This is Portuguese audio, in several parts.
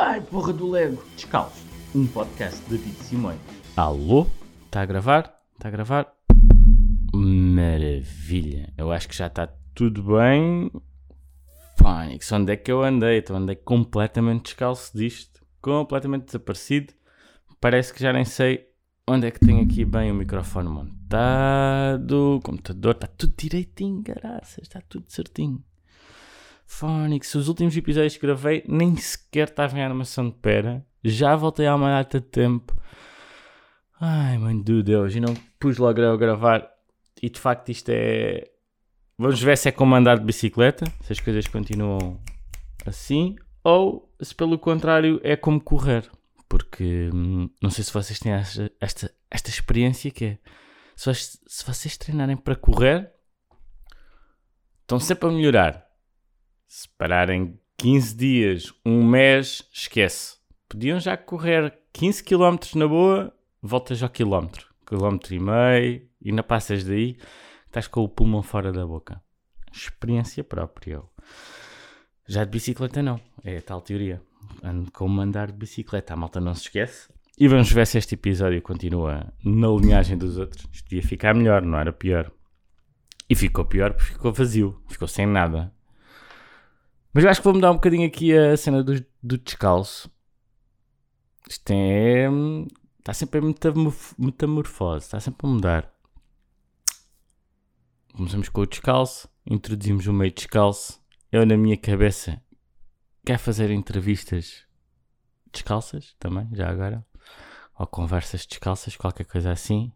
Ai, porra do Lego. Descalço. Um podcast de Tito Simões. Alô? Está a gravar? Está a gravar? Maravilha. Eu acho que já está tudo bem. Fónix, onde é que eu andei? Então andei completamente descalço disto. Completamente desaparecido. Parece que já nem sei onde é que tenho aqui bem o microfone montado. O computador está tudo direitinho, graças. Está tudo certinho. Fónix, os últimos episódios que gravei nem sequer estavam em animação de pera. Já voltei há uma data de tempo. Ai, mãe de Deus, e não pus logo a gravar. E de facto isto é... Vamos ver se é como andar de bicicleta, se as coisas continuam assim, ou se pelo contrário é como correr. Porque hum, não sei se vocês têm esta, esta, esta experiência que é, se se vocês treinarem para correr, estão sempre a melhorar. Se pararem 15 dias, um mês, esquece. Podiam já correr 15 km na boa, voltas ao quilómetro. Quilómetro e meio, e não passas daí, estás com o pulmão fora da boca. Experiência própria. Já de bicicleta não, é a tal teoria. Ando como andar de bicicleta, a malta não se esquece. E vamos ver se este episódio continua na linhagem dos outros. Isto ia ficar melhor, não era pior. E ficou pior porque ficou vazio, ficou sem nada. Mas eu acho que vou mudar um bocadinho aqui a cena do, do descalço. Isto é. Está sempre em metamorfose, está sempre a mudar. Começamos com o descalço, introduzimos o meio descalço. Eu, na minha cabeça, quero fazer entrevistas descalças também, já agora. Ou conversas descalças, qualquer coisa assim.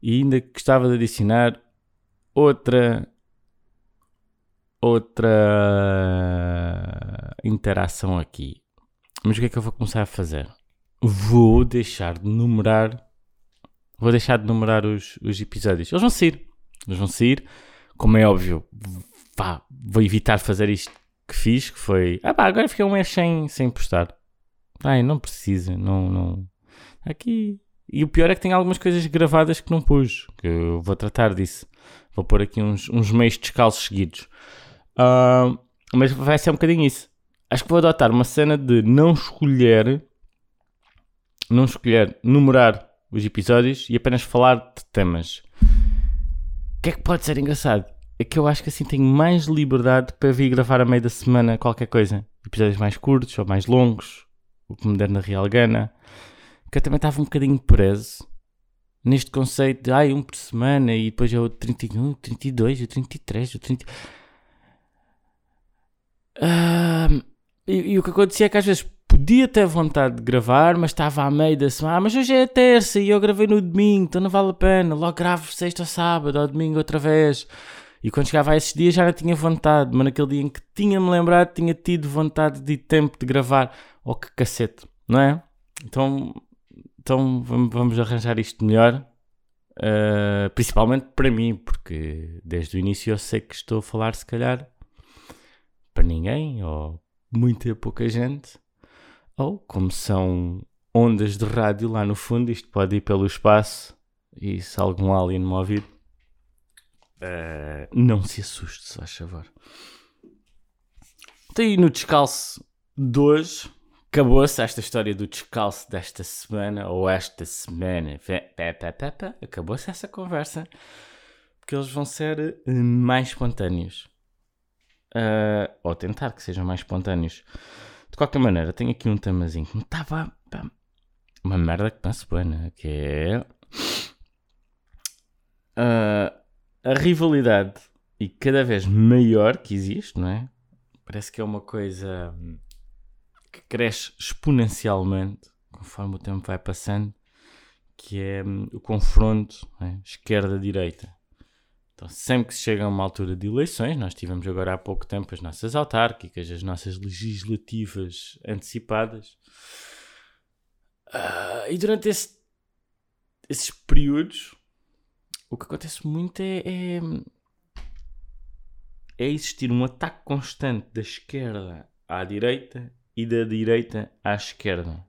E ainda gostava de adicionar outra outra interação aqui. Mas o que é que eu vou começar a fazer? Vou deixar de numerar. Vou deixar de numerar os, os episódios. Eles vão sair. Eles vão sair. Como é óbvio, pá, vou evitar fazer isto que fiz, que foi. Ah pá, agora fiquei um mês sem, sem postar. Ai, não precisa, não, não. Aqui. E o pior é que tem algumas coisas gravadas que não pus. Que eu vou tratar disso. Vou pôr aqui uns, uns meios descalços seguidos. Uh, mas vai ser um bocadinho isso. Acho que vou adotar uma cena de não escolher, não escolher numerar os episódios e apenas falar de temas. O que é que pode ser engraçado? É que eu acho que assim tenho mais liberdade para vir gravar a meio da semana qualquer coisa. Episódios mais curtos ou mais longos, o que me der na Real Gana. Que eu também estava um bocadinho preso neste conceito de ai, um por semana e depois é o 31, o 32, o 33, o 30. Uh, e, e, o que acontecia é que às vezes podia ter vontade de gravar, mas estava à meio da semana. Ah, mas hoje é terça e eu gravei no domingo, então não vale a pena. Logo gravo sexta ou sábado ou domingo outra vez. E quando chegava a esses dias já não tinha vontade, mas naquele dia em que tinha-me lembrado, tinha tido vontade de tempo de gravar. Oh, que cacete, não é? Então, então vamos arranjar isto melhor. Uh, principalmente para mim, porque desde o início eu sei que estou a falar, se calhar, para ninguém, ou muita pouca gente, ou como são ondas de rádio lá no fundo, isto pode ir pelo espaço e se algum alien me ouvir, uh, não se assuste, só a favor. Então, aí no descalço de hoje, acabou-se esta história do descalço desta semana, ou esta semana, acabou-se essa conversa, porque eles vão ser eh, mais espontâneos. Uh, ou tentar que sejam mais espontâneos. De qualquer maneira, tenho aqui um temazinho que me estava. Uma merda que penso bem, né? Que é. Uh, a rivalidade e cada vez maior que existe, não é? Parece que é uma coisa que cresce exponencialmente conforme o tempo vai passando, que é um, o confronto é? esquerda-direita. Então, sempre que chega uma altura de eleições, nós tivemos agora há pouco tempo as nossas autárquicas, as nossas legislativas antecipadas, uh, e durante esse, esses períodos, o que acontece muito é, é, é existir um ataque constante da esquerda à direita e da direita à esquerda.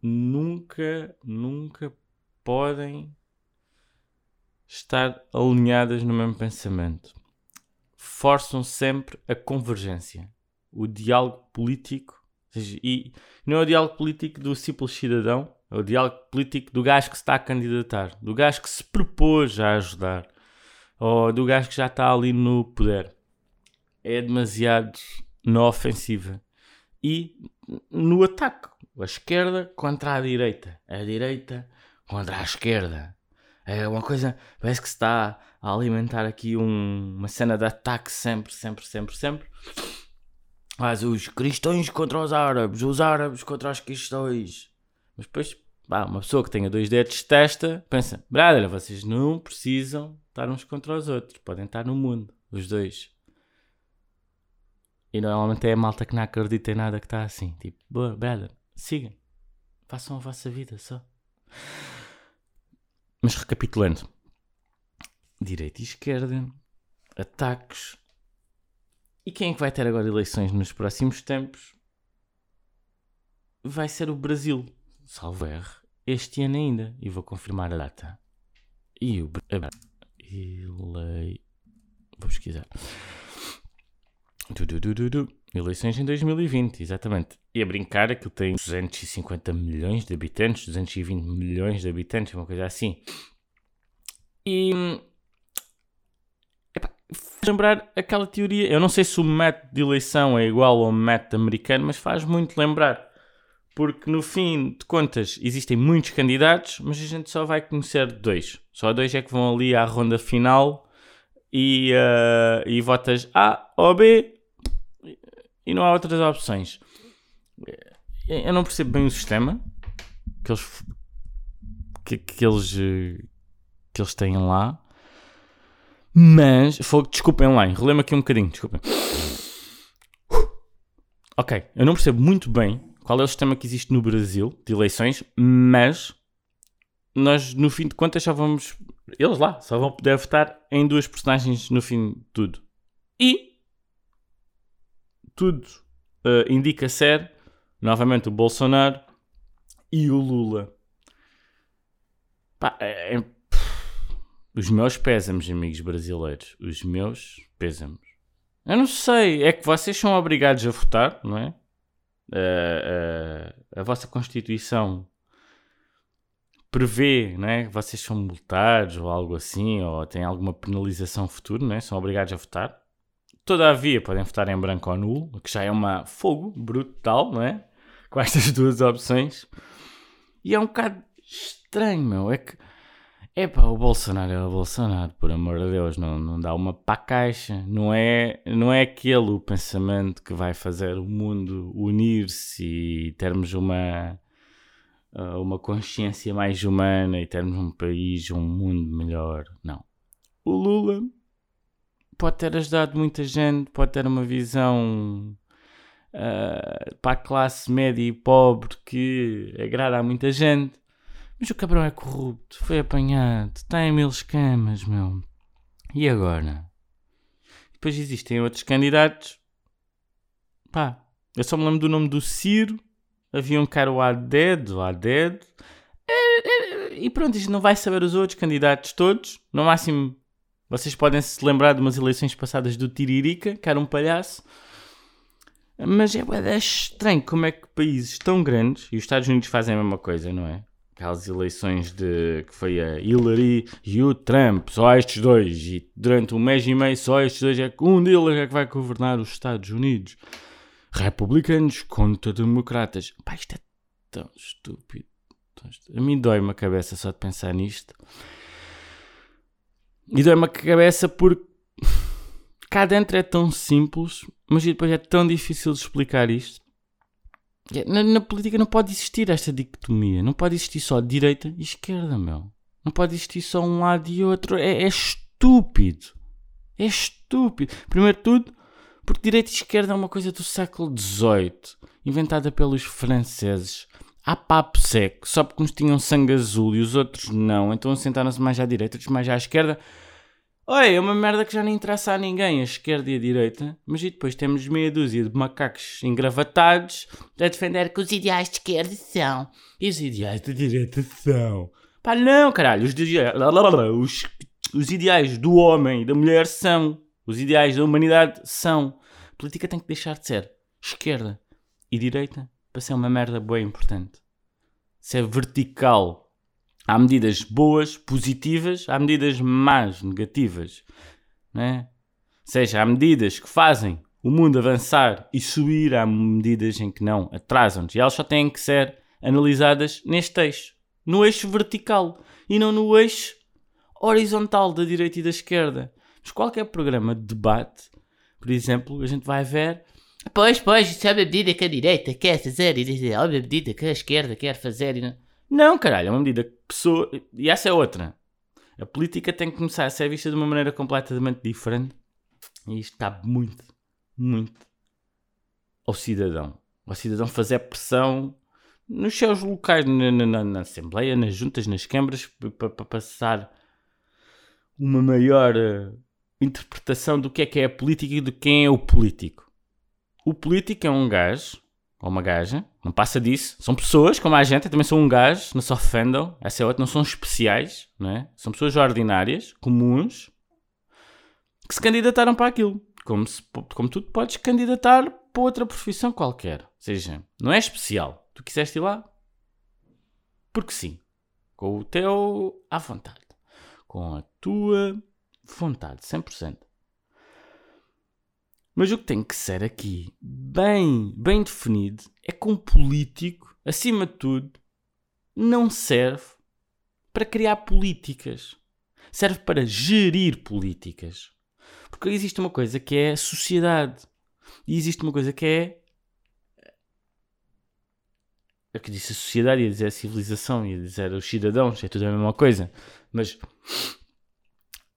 Nunca, nunca podem estar alinhadas no mesmo pensamento. Forçam sempre a convergência. o diálogo político. E não é o diálogo político do simples cidadão, é o diálogo político do gajo que se está a candidatar, do gajo que se propôs a ajudar, ou do gajo que já está ali no poder. É demasiado na ofensiva. E no ataque. A esquerda contra a direita. A direita contra a esquerda. É uma coisa. Parece que se está a alimentar aqui um, uma cena de ataque sempre, sempre, sempre, sempre. Mas os cristãos contra os árabes, os árabes contra os cristãos. Mas depois, pá, uma pessoa que tenha dois dedos de testa pensa: brother, vocês não precisam estar uns contra os outros, podem estar no mundo, os dois. E normalmente é a malta que não acredita em nada que está assim. Tipo, boa, brother, sigam. Façam a vossa vida só. Mas recapitulando: direita e esquerda, ataques. E quem é que vai ter agora eleições nos próximos tempos? Vai ser o Brasil. Salvo R. Este ano ainda. E vou confirmar a data. E o. Elei. Vou pesquisar. Du, du, du. Eleições em 2020, exatamente. E a brincar, aquilo tem 250 milhões de habitantes, 220 milhões de habitantes, uma coisa assim. E. Faz lembrar aquela teoria. Eu não sei se o método de eleição é igual ao método americano, mas faz muito lembrar. Porque no fim de contas existem muitos candidatos, mas a gente só vai conhecer dois. Só dois é que vão ali à ronda final e, uh, e votas A ou B e não há outras opções. Eu não percebo bem o sistema que eles, que, que eles, que eles têm lá. Mas, desculpem lá, enrolei-me aqui um bocadinho, desculpem. Ok, eu não percebo muito bem qual é o sistema que existe no Brasil de eleições, mas nós, no fim de contas, só vamos. Eles lá só vão poder votar em duas personagens no fim de tudo. E tudo uh, indica ser, novamente, o Bolsonaro e o Lula. Pá, é, é, os meus pésamos, amigos brasileiros. Os meus pésamos. Eu não sei, é que vocês são obrigados a votar, não é? Uh, uh, a vossa Constituição prevê é? que vocês são multados ou algo assim, ou têm alguma penalização futura, não é? são obrigados a votar. Todavia, podem votar em branco ou nulo, que já é uma fogo brutal, não é? Com estas duas opções. E é um bocado estranho, meu. É que. Epá, o Bolsonaro é o Bolsonaro, por amor de Deus, não, não dá uma para caixa. Não é, não é aquele o pensamento que vai fazer o mundo unir-se e termos uma, uh, uma consciência mais humana e termos um país, um mundo melhor. Não. O Lula pode ter ajudado muita gente, pode ter uma visão uh, para a classe média e pobre que agrada a muita gente. Mas o cabrão é corrupto, foi apanhado, está em mil escamas, meu. E agora? Depois existem outros candidatos. Pá, eu só me lembro do nome do Ciro. Havia um cara, o Aded, o Aded. E pronto, isto não vai saber os outros candidatos todos. No máximo vocês podem se lembrar de umas eleições passadas do Tiririca, que era um palhaço. Mas é, é estranho como é que países tão grandes, e os Estados Unidos fazem a mesma coisa, não é? Aquelas eleições de que foi a Hillary e o Trump, só estes dois, e durante um mês e meio só estes dois é que um deles é que vai governar os Estados Unidos. Republicanos contra democratas. Pá, isto é tão estúpido. A mim dói-me a cabeça só de pensar nisto. E dói-me a cabeça porque cá dentro é tão simples, mas depois é tão difícil de explicar isto. É, na, na, política não pode existir esta dicotomia. Não pode existir só direita e esquerda, meu. Não pode existir só um lado e outro. É, é estúpido. É estúpido. Primeiro de tudo, porque direita e esquerda é uma coisa do século XVIII, inventada pelos franceses há papo seco, só porque uns tinham sangue azul e os outros não, então sentaram-se mais à direita, outros mais à esquerda. Oi, é uma merda que já não interessa a ninguém, a esquerda e a direita, mas e depois temos meia dúzia de macacos engravatados a defender que os ideais de esquerda são e os ideais de direita são. Pá, não, caralho, os, os, os ideais do homem e da mulher são, os ideais da humanidade são. A política tem que deixar de ser esquerda e direita para ser uma merda boa e importante. Se é vertical, há medidas boas, positivas, há medidas más, negativas. Não é? Ou seja, há medidas que fazem o mundo avançar e subir, há medidas em que não, atrasam-nos. E elas só têm que ser analisadas neste eixo, no eixo vertical e não no eixo horizontal da direita e da esquerda. Mas qualquer programa de debate, por exemplo, a gente vai ver. Pois, pois, é uma medida que a direita quer fazer e é uma medida que a esquerda quer fazer. E não... Não, caralho, é uma medida que pessoa. E essa é outra. A política tem que começar a ser vista de uma maneira completamente diferente. E isto cabe muito, muito ao cidadão. Ao cidadão fazer pressão nos seus locais, na, na, na Assembleia, nas juntas, nas câmaras, para passar uma maior uh, interpretação do que é que é a política e de quem é o político. O político é um gajo, ou uma gaja, não passa disso. São pessoas como a gente, também sou um gajo, não se ofendam, essa é outra, não são especiais, não é? São pessoas ordinárias, comuns, que se candidataram para aquilo. Como, se, como tu podes candidatar para outra profissão qualquer. Ou seja, não é especial. Tu quiseste ir lá porque sim. Com o teu à vontade. Com a tua vontade, 100%. Mas o que tem que ser aqui bem, bem definido é que um político, acima de tudo, não serve para criar políticas. Serve para gerir políticas. Porque existe uma coisa que é sociedade. E existe uma coisa que é. Eu que disse a sociedade, ia dizer a civilização, ia dizer os cidadãos, é tudo a mesma coisa. Mas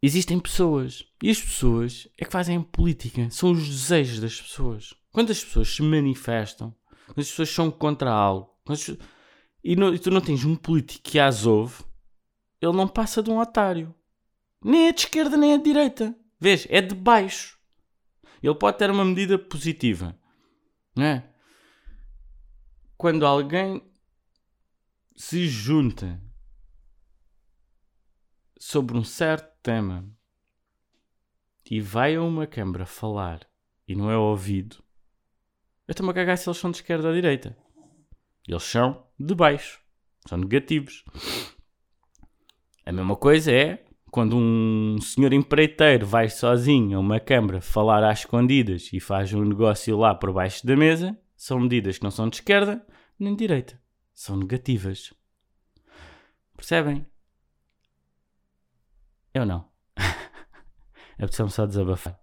existem pessoas. E as pessoas é que fazem política. São os desejos das pessoas. Quando as pessoas se manifestam, quando as pessoas são contra algo, e, não, e, tu não tens um político que as ouve, ele não passa de um otário. Nem é de esquerda, nem é de direita. Vês? É de baixo. Ele pode ter uma medida positiva. Não é? Quando alguém se junta sobre um certo tema e vai a uma câmara falar e não é ouvido, eu estou-me a cagar se eles são de esquerda ou de direita. Eles são de baixo. São negativos. A mesma coisa é quando um senhor empreiteiro vai sozinho a uma câmara falar às escondidas e faz um negócio lá por baixo da mesa, são medidas que não são de esquerda nem de direita. São negativas. Percebem? Eu não. Apeteceu-me só desabafar.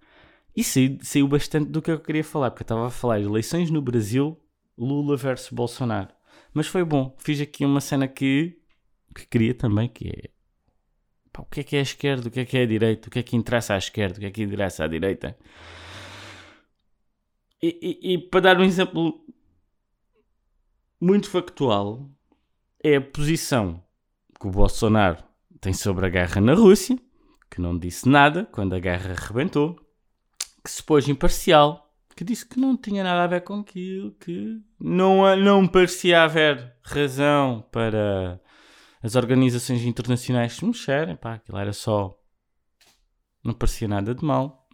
E saiu, saiu bastante do que eu queria falar, porque eu estava a falar eleições no Brasil, Lula versus Bolsonaro. Mas foi bom. Fiz aqui uma cena que, que queria também, que é pá, o que é que é a esquerda, o que é que é a direita, o que é que interessa à esquerda, o que é que interessa à direita. E, e, e para dar um exemplo muito factual, é a posição que o Bolsonaro tem sobre a guerra na Rússia, que não disse nada quando a guerra arrebentou, que se pôs imparcial, que disse que não tinha nada a ver com aquilo, que não, não parecia haver razão para as organizações internacionais se mexerem, pá, aquilo era só. não parecia nada de mal.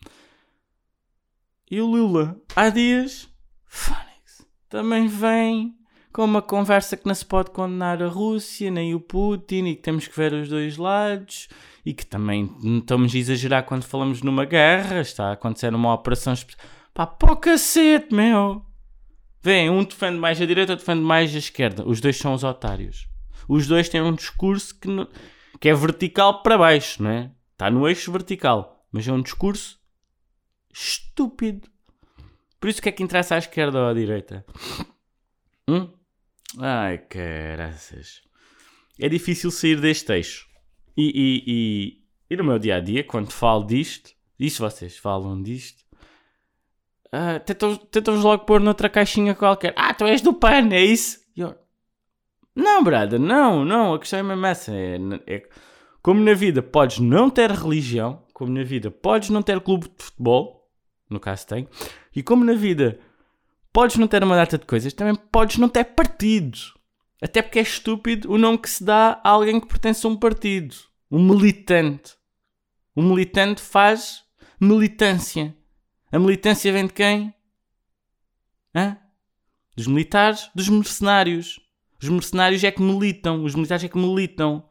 E o Lula, há dias, Fónix, também vem com uma conversa que não se pode condenar a Rússia nem o Putin e que temos que ver os dois lados e que também estamos a exagerar quando falamos numa guerra, está a acontecer uma operação especial. Pá, pô cacete, meu! Vem, um defende mais a direita, outro defende mais a esquerda. Os dois são os otários. Os dois têm um discurso que, não, que é vertical para baixo, não é? Está no eixo vertical, mas é um discurso estúpido. Por isso que é que interessa à esquerda ou à direita? Hum? Ai, caraças. É difícil sair deste eixo. E, e, e, e no meu dia a dia, quando falo disto, e se vocês falam disto, uh, tentam-vos logo pôr noutra caixinha qualquer. Ah, tu és do PAN, é isso? Eu, não, brada, não, não. A questão é mesmo essa. É, é, como na vida podes não ter religião, como na vida podes não ter clube de futebol, no caso tem, e como na vida podes não ter uma data de coisas, também podes não ter partido. Até porque é estúpido o nome que se dá a alguém que pertence a um partido. Um militante. Um militante faz militância. A militância vem de quem? Hã? Dos militares, dos mercenários. Os mercenários é que militam, os militares é que militam.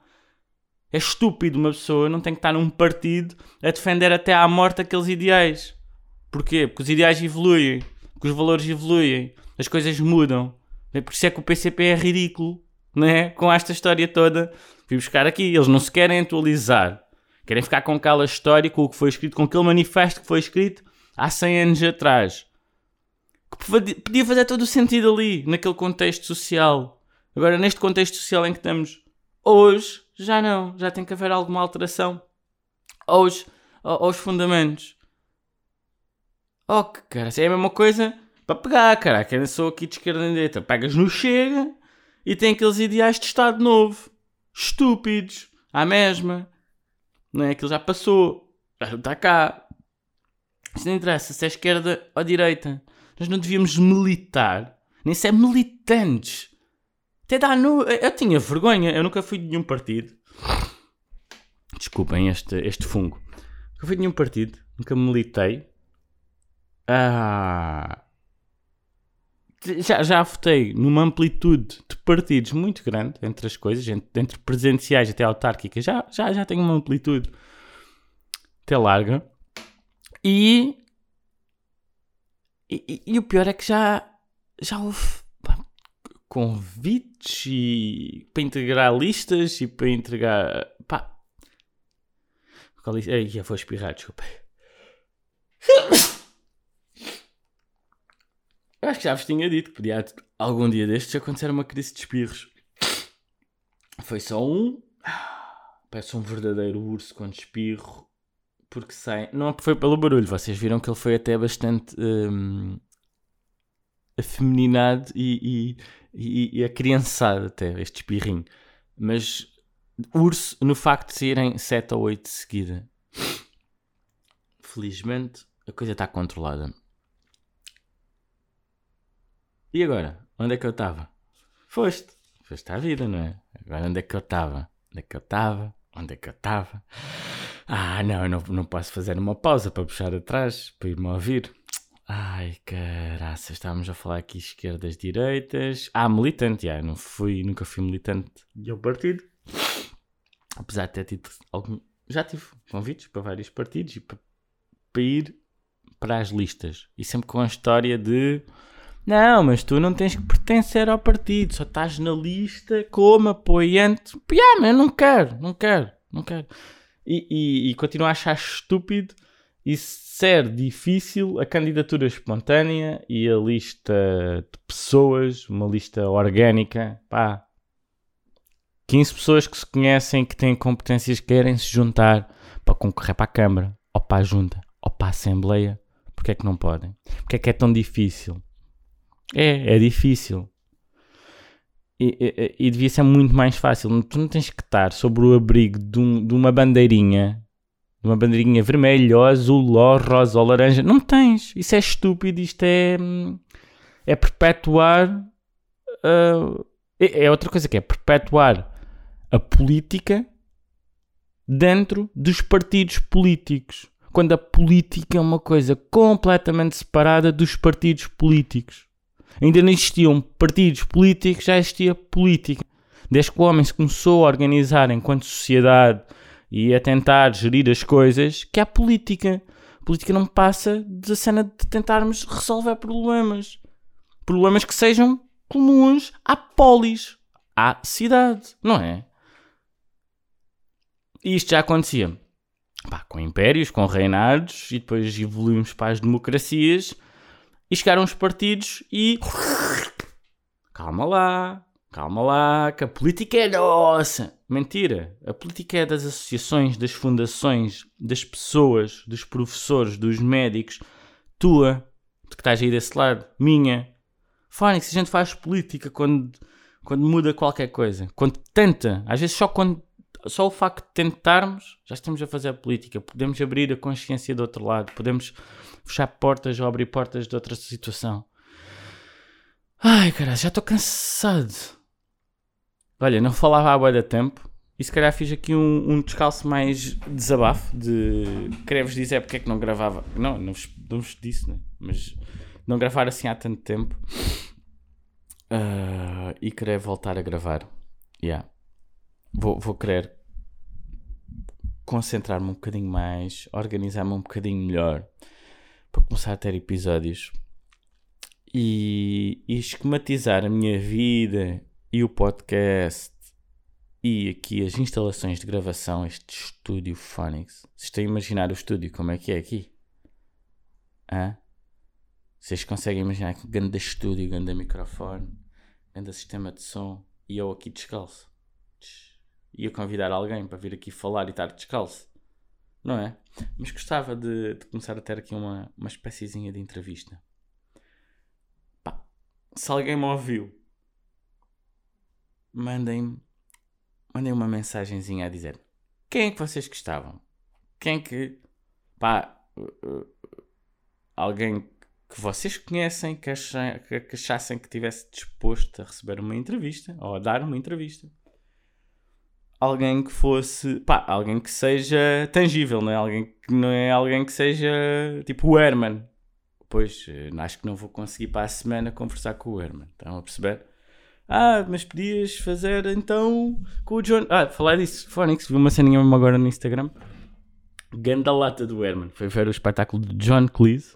É estúpido uma pessoa não tem que estar num partido a defender até à morte aqueles ideais. Porquê? Porque os ideais evoluem, porque os valores evoluem, as coisas mudam. É por isso é que o PCP é ridículo, não é? Com esta história toda. Fui buscar aqui, eles não se querem atualizar. Querem ficar com aquela história, com o que foi escrito, com aquele manifesto que foi escrito há 100 anos atrás. Que podia fazer todo o sentido ali, naquele contexto social. Agora, neste contexto social em que estamos hoje, já não. Já tem que haver alguma alteração aos, aos fundamentos. Oh, que cara, é a mesma coisa para pegar, cara. Que sou aqui de esquerda e direita. Pegas no Chega e tem aqueles ideais de Estado Novo. Estúpidos. À mesma. Não é? Aquilo já passou. Já está cá. Isso não interessa se é esquerda ou direita. Nós não devíamos militar. Nem ser militantes. Até dá no... Eu tinha vergonha. Eu nunca fui de nenhum partido. Desculpem este, este fungo. Nunca fui de nenhum partido. Nunca militei. Ah... Já, já votei numa amplitude de partidos muito grande entre as coisas, entre, entre presenciais até autárquicas, já, já, já tenho uma amplitude até larga. E, e, e, o pior é que já, já houve pá, convites e, para integrar listas e para entregar. Pá. Ei, já vou espirrar, desculpa. Eu acho que já vos tinha dito que podia algum dia destes acontecer uma crise de espirros. Foi só um. Parece um verdadeiro urso quando espirro. Porque sai. Não foi pelo barulho, vocês viram que ele foi até bastante. Hum, afeminado e, e, e, e acriançado até, este espirrinho. Mas urso no facto de saírem 7 ou 8 de seguida. Felizmente a coisa está controlada. E agora? Onde é que eu estava? Foste. Foste à vida, não é? Agora onde é que eu estava? Onde é que eu estava? Onde é que eu estava? Ah, não, eu não, não posso fazer uma pausa para puxar atrás, para ir-me ouvir. Ai, caraças, estávamos a falar aqui esquerdas, direitas. Ah, militante, já, não fui, nunca fui militante de um partido. Apesar de ter tido algum. Já tive convites para vários partidos e para, para ir para as listas. E sempre com a história de não, mas tu não tens que pertencer ao partido, só estás na lista como apoiante. Yeah, mas eu não quero, não quero, não quero. E, e, e continuo a achar estúpido e ser difícil a candidatura espontânea e a lista de pessoas, uma lista orgânica, pá. 15 pessoas que se conhecem, que têm competências, querem se juntar para concorrer para a Câmara, ou para a Junta, ou para a Assembleia. Porquê é que não podem? Porquê é que é tão difícil? É, é difícil. E, e, e, devia ser muito mais fácil. Tu não tens que estar sobre o abrigo de, um, de uma bandeirinha, de uma bandeirinha vermelha, ou azul, ou rosa, ou laranja. Não tens. Isso é estúpido. Isto é, é perpetuar. Uh, é, é outra coisa que é perpetuar a política dentro dos partidos políticos. Quando a política é uma coisa completamente separada dos partidos políticos. Ainda não existiam partidos políticos, já existia política. Desde que o homem se começou a organizar enquanto sociedade e a tentar gerir as coisas, que há política. A política não passa da cena de tentarmos resolver problemas. Problemas que sejam comuns à polis, à cidade, não é? E isto já acontecia pá, com impérios, com reinados, e depois evoluímos para as democracias e chegaram os partidos e. Calma lá, calma lá, que a política é nossa. Mentira. A política é das associações, das fundações, das pessoas, dos professores, dos médicos. Tua, que estás aí desse lado. Minha. Fónix, a gente faz política quando, quando muda qualquer coisa. Quando tenta. Às vezes só quando só o facto de tentarmos, já estamos a fazer a política. Podemos abrir a consciência do outro lado, podemos fechar portas ou abrir portas de outra situação. Ai, cara, já estou cansado. Olha, não falava há boa tempo e se calhar fiz aqui um, um descalço mais desabafo de querer-vos dizer porque é que não gravava. Não, não vos, não vos disse, né? mas não gravar assim há tanto tempo ah, e querer voltar a gravar. Yeah. Vou, vou querer concentrar-me um bocadinho mais, organizar-me um bocadinho melhor para começar a ter episódios e, e esquematizar a minha vida e o podcast e aqui as instalações de gravação, este estúdio Phonics. Vocês estão a imaginar o estúdio como é que é aqui? Hã? Vocês conseguem imaginar que grande estúdio, grande microfone, grande sistema de som e eu aqui descalço? Ia convidar alguém para vir aqui falar e estar descalço, não é? Mas gostava de, de começar a ter aqui uma, uma espéciezinha de entrevista. Pá, se alguém me ouviu, mandem mandem uma mensagenzinha a dizer quem é que vocês gostavam? Quem é que. Pá, uh, uh, alguém que vocês conhecem que, que achassem que estivesse disposto a receber uma entrevista ou a dar uma entrevista. Alguém que fosse. Pá, alguém que seja tangível, não é? Alguém que não é alguém que seja tipo o Herman. Pois, eh, acho que não vou conseguir para a semana conversar com o Herman. Estão a perceber? Ah, mas podias fazer então com o John. Ah, falar disso, Phonics, vi uma ceninha mesmo agora no Instagram. Ganda lata do Herman. Foi ver o espetáculo de John Cleese,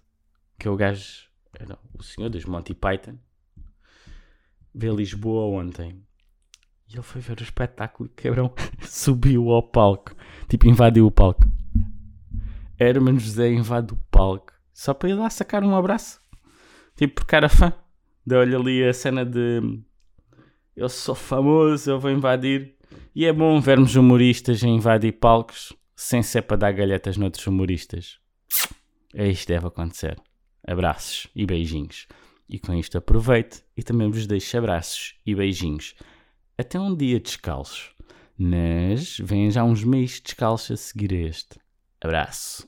que é o gajo, o senhor dos Monty Python. A Lisboa ontem. E ele foi ver o espetáculo quebrão subiu ao palco. Tipo, invadiu o palco. Herman José invade o palco. Só para ir lá sacar um abraço. Tipo, porque era fã. Deu-lhe ali a cena de eu sou famoso, eu vou invadir. E é bom vermos humoristas a invadir palcos sem ser para dar galhetas noutros humoristas. É isto que deve acontecer. Abraços e beijinhos. E com isto aproveito e também vos deixo abraços e beijinhos. Até um dia descalços. Mas vêm já uns meses descalços a seguir este. Abraço.